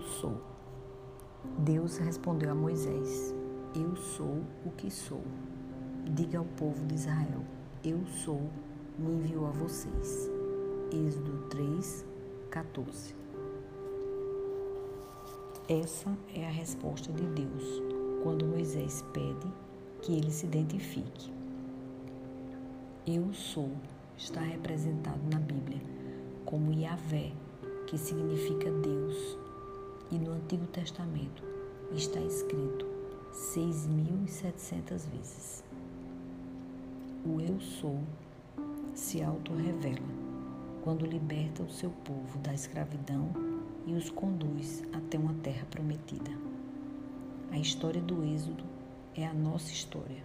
sou. Deus respondeu a Moisés: Eu sou o que sou. Diga ao povo de Israel: Eu sou, me enviou a vocês. Êxodo 3, 14. Essa é a resposta de Deus quando Moisés pede que ele se identifique. Eu sou está representado na Bíblia como Yahvé, que significa Deus, e no Antigo Testamento está escrito 6.700 vezes. O Eu Sou se auto-revela quando liberta o seu povo da escravidão e os conduz até uma terra prometida. A história do Êxodo é a nossa história.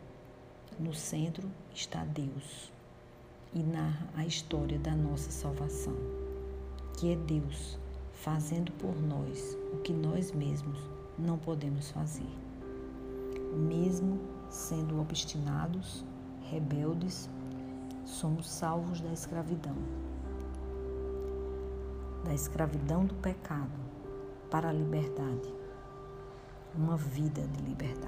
No centro está Deus e narra a história da nossa salvação, que é Deus fazendo por nós o que nós mesmos não podemos fazer. Mesmo sendo obstinados, rebeldes, somos salvos da escravidão. Da escravidão do pecado para a liberdade. Uma vida de liberdade.